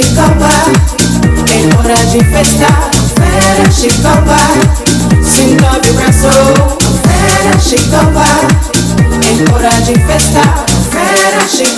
de tem é hora de festar. Fera de copa, sinto o braço. Fera de copa, é hora de festar. Fera de.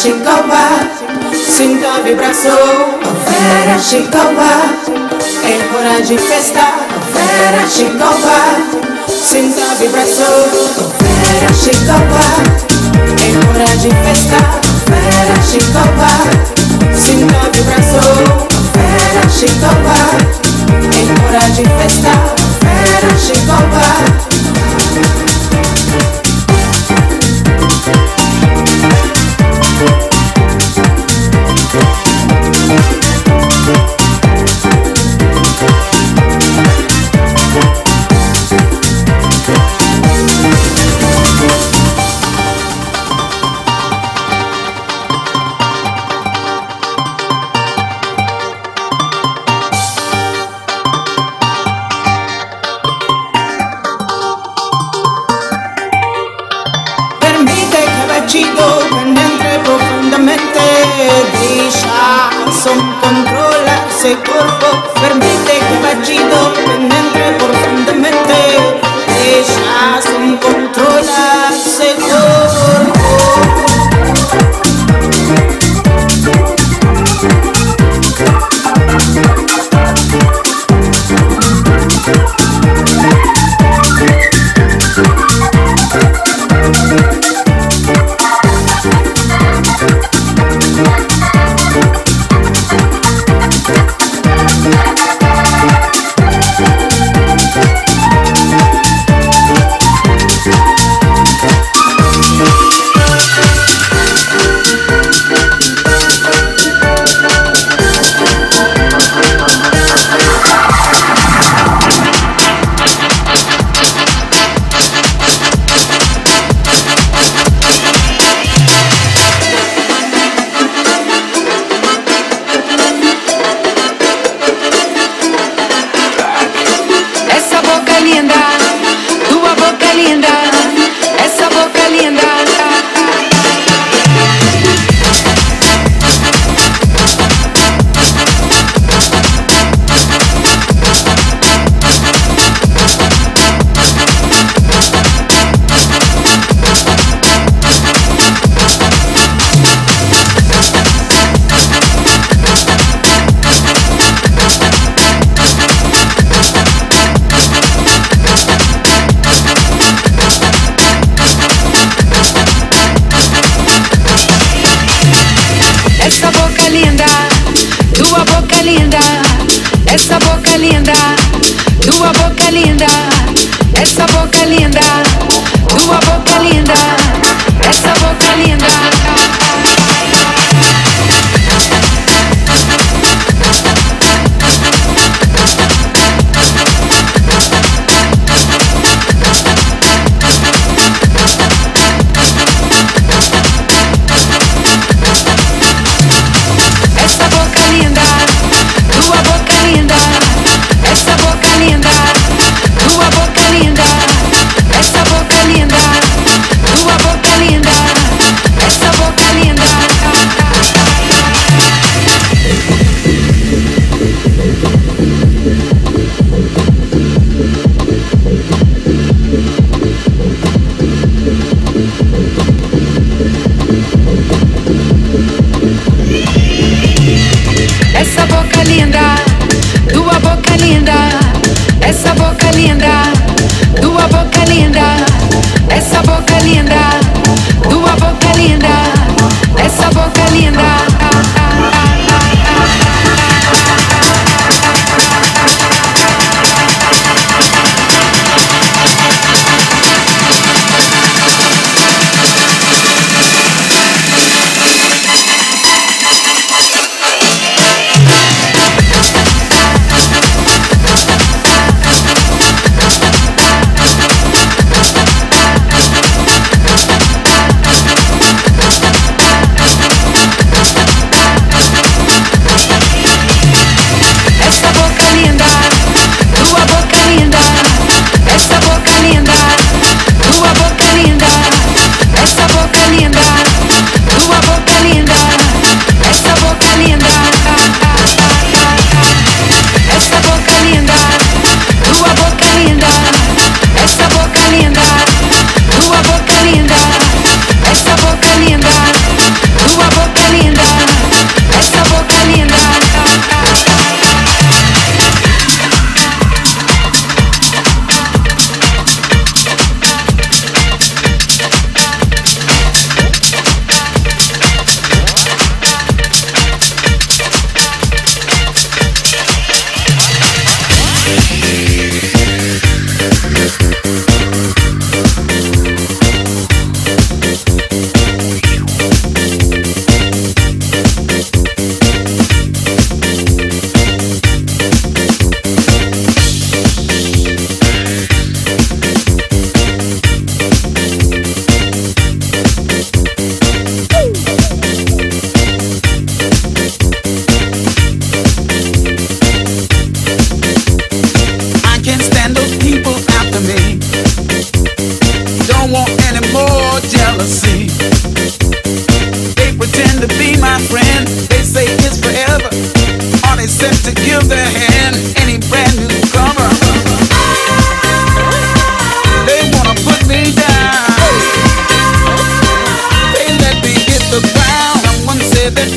Chicauá, sinta a vibração, confere a Chicauá, é hora de festar, confere a Chicauá, sinta a vibração, confere a é hora de festar, confere a Chicauá, sinta a vibração, confere a é hora de festar, confere a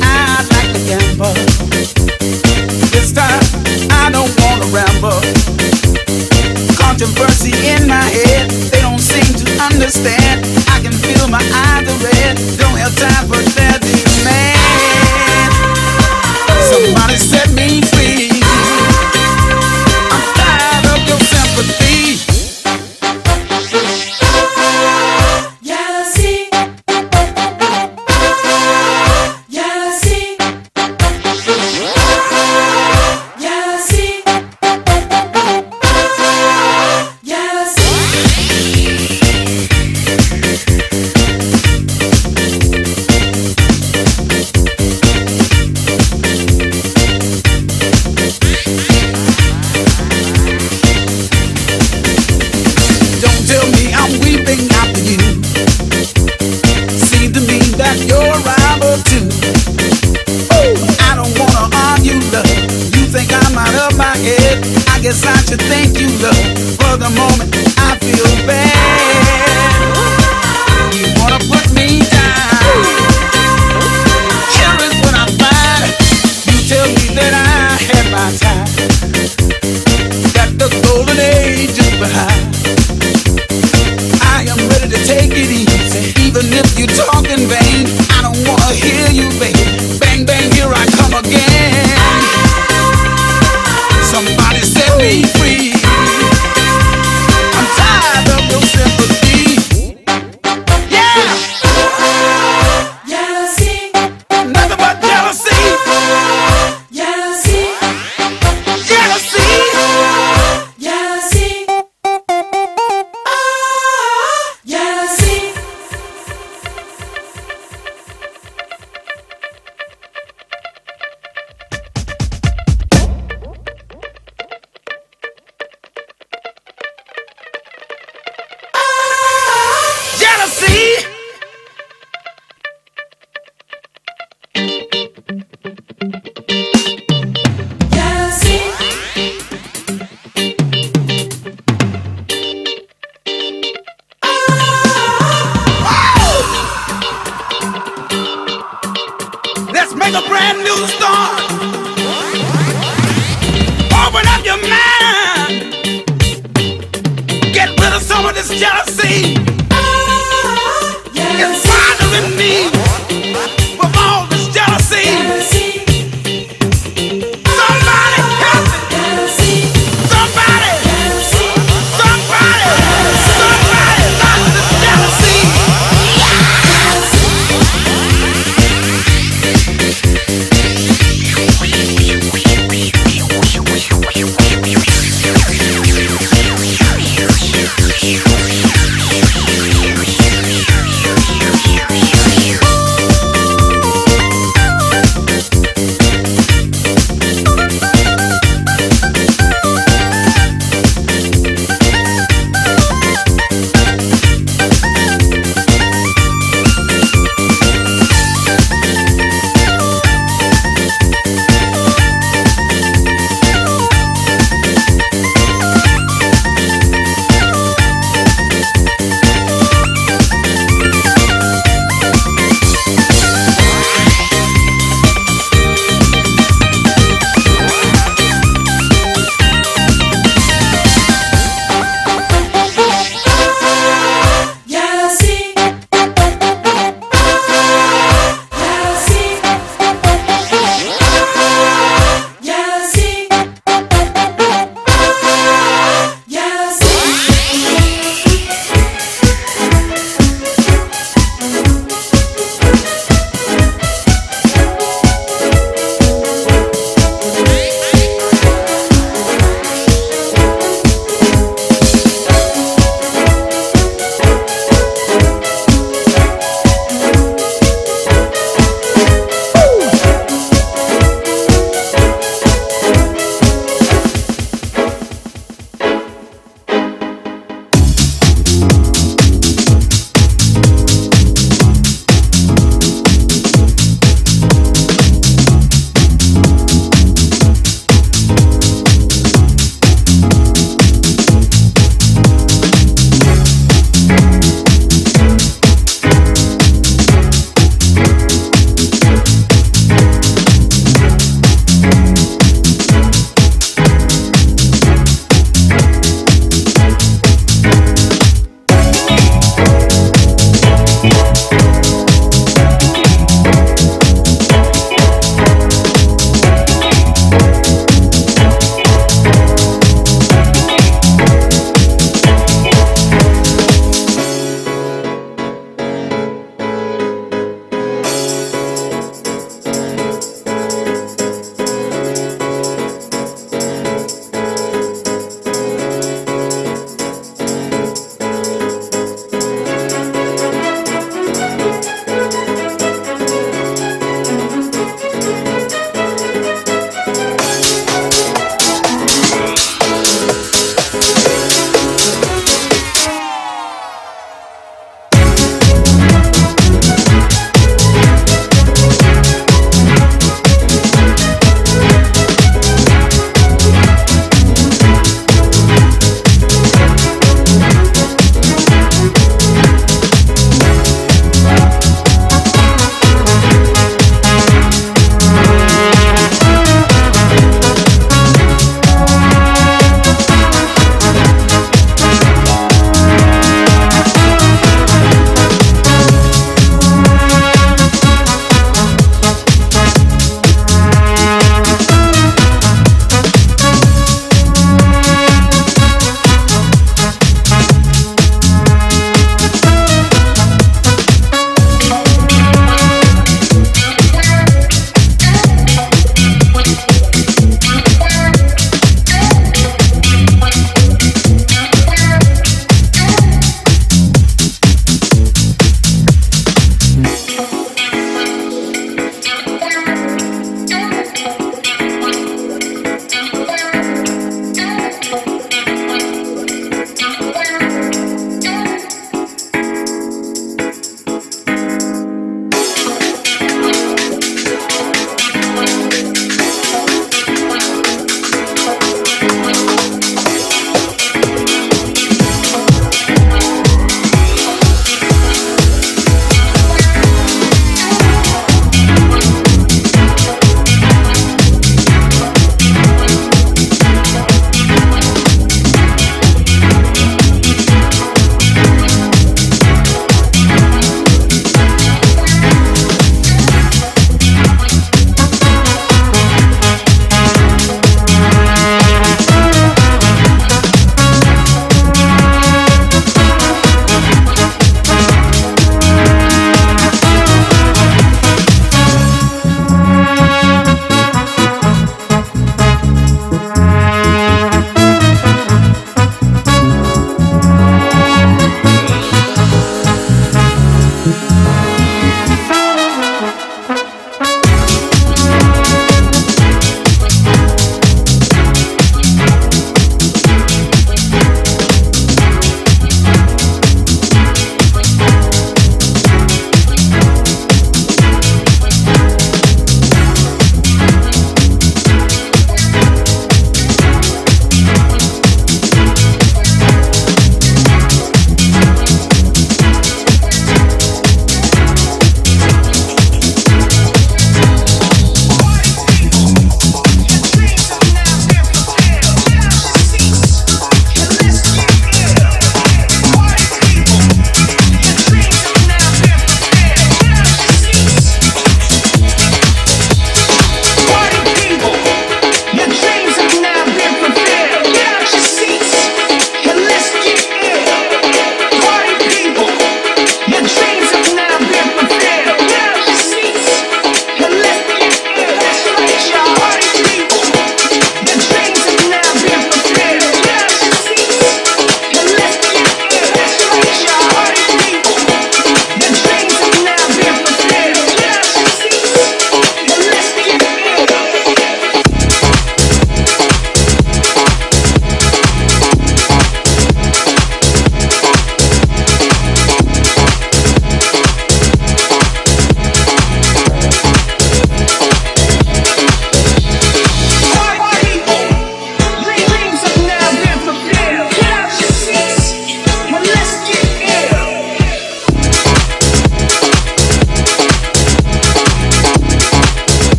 I'd like to gamble.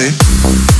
Body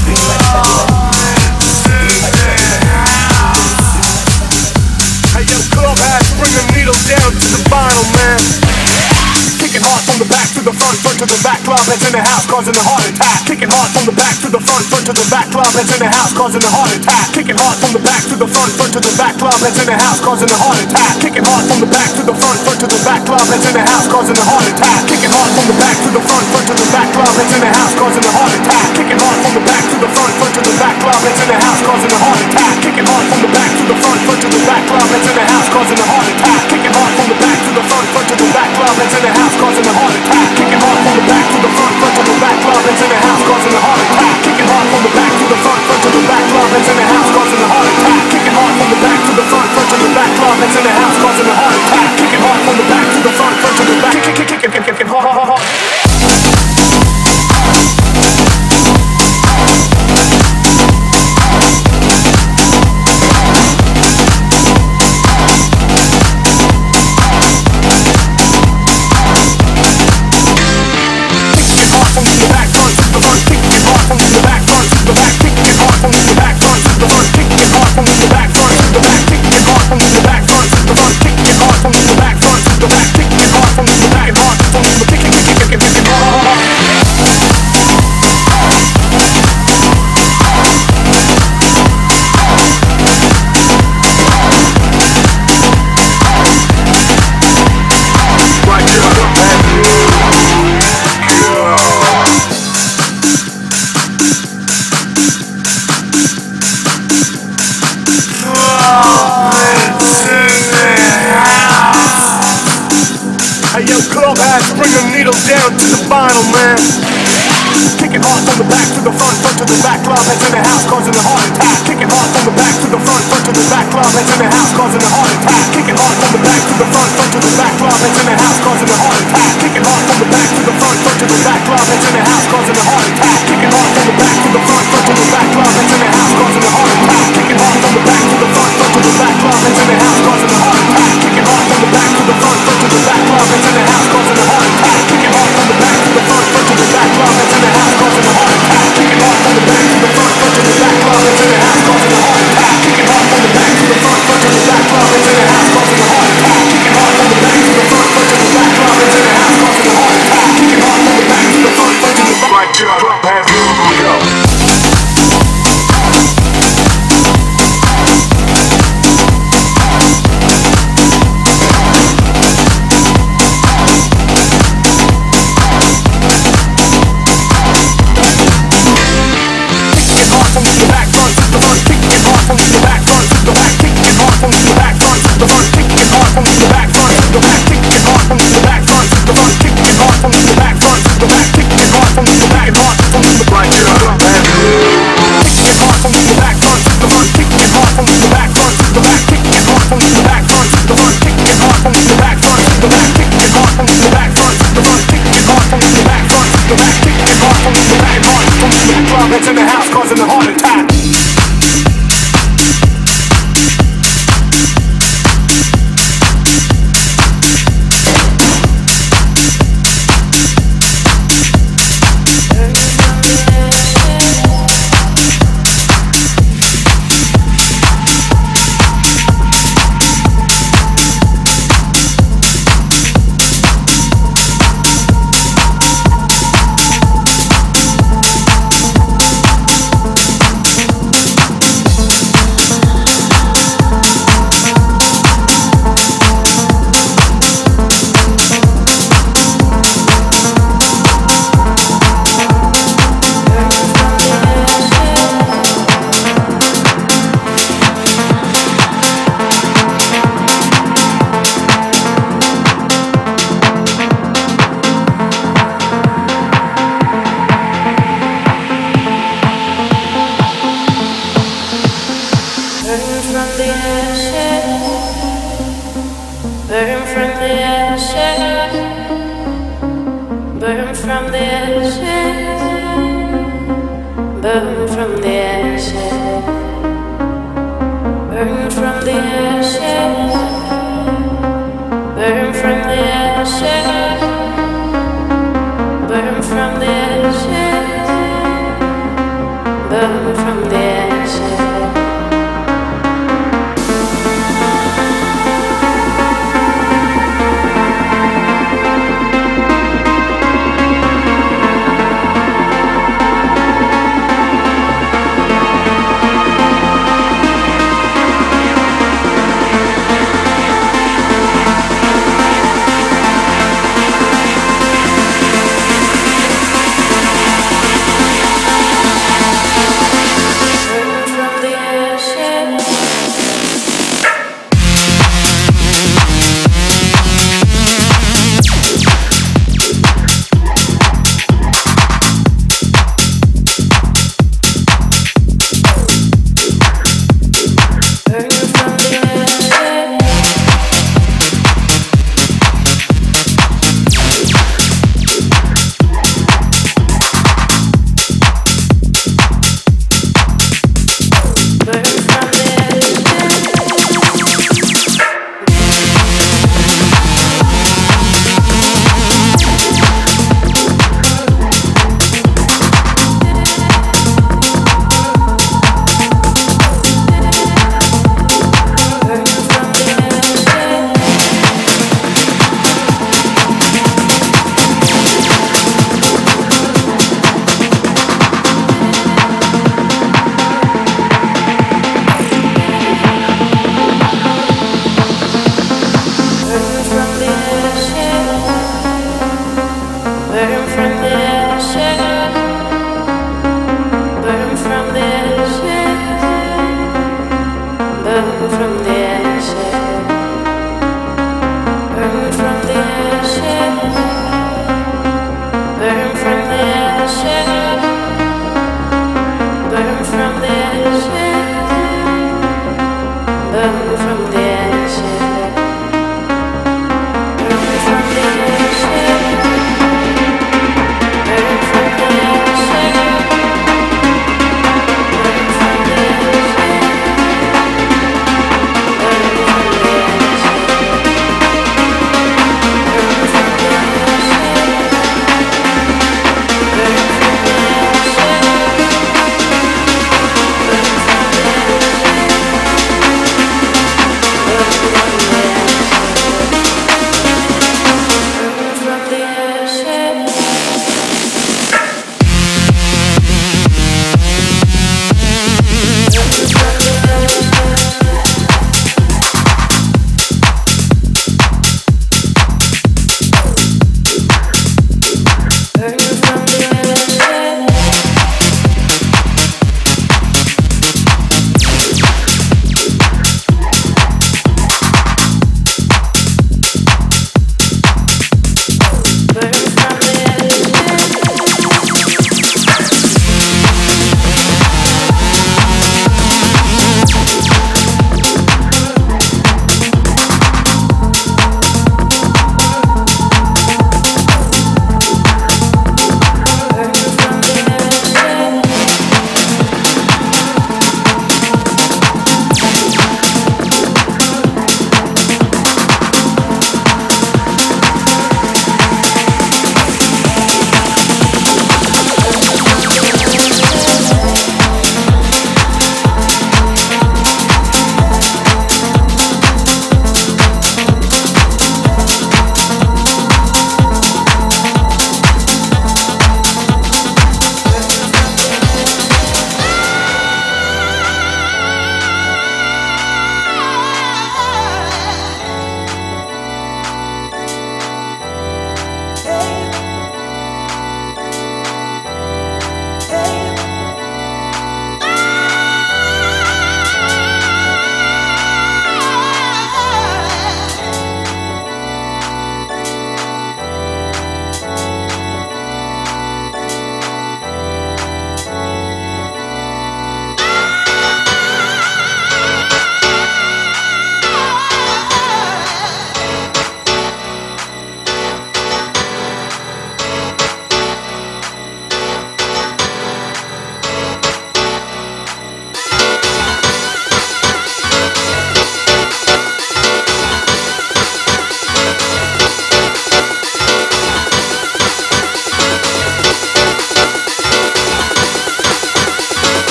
causing a heart attack. Kicking hard from the back to the front, front to the back, club that's in the house, causing a heart attack. Kicking hard from the back to the front, front to the back, club that's in the house, causing a heart attack. Kicking hard from the back to the front, front to the back, club that's in the house, causing a heart attack. Kicking hard from the back to the front, front to the back, club that's in the house, causing a heart attack. Kicking hard from the back to the front, front to the back, club that's in the house, causing a heart attack. Kicking hard from the back to the front, front to the back, club that's in the house, causing a heart attack. Kicking hard from the back to the front, front to the back, club that's in the house, causing a heart attack. Kicking hard from the back to the front, front to the back, that's in the house, causing a heart attack. Kicking hard from the back to the front, front to the back, that's in the house, causing a heart attack. Kicking hard from the back to the front, front to the back, kick, kick, kick, kick, kick, kick, kick, hard, from the back, to the front, front to the back. Kicking, kicking, kicking, kicking, kicking, hard, hard. Kicking down to the vinyl, man. Kicking hard from the back to the front, front to the back, club that's in the house, causing a heart attack. Kicking hard from the back to the front, front to the back, club that's in the house, causing a heart attack. Kicking hard from the back to the front, front to the back, club that's in the house, causing a heart attack. Kicking hard from the back to the front, front to the back, club that's in the house, causing a heart attack. Kicking hard from the back to the front, front to the back, club that's in the house, causing a heart attack. Kicking hard from the back to the front, front to the back, club that's in the house, causing a heart attack. Kicking hard from the back to the front, front to the back, club that's in the house, causing a heart attack. The back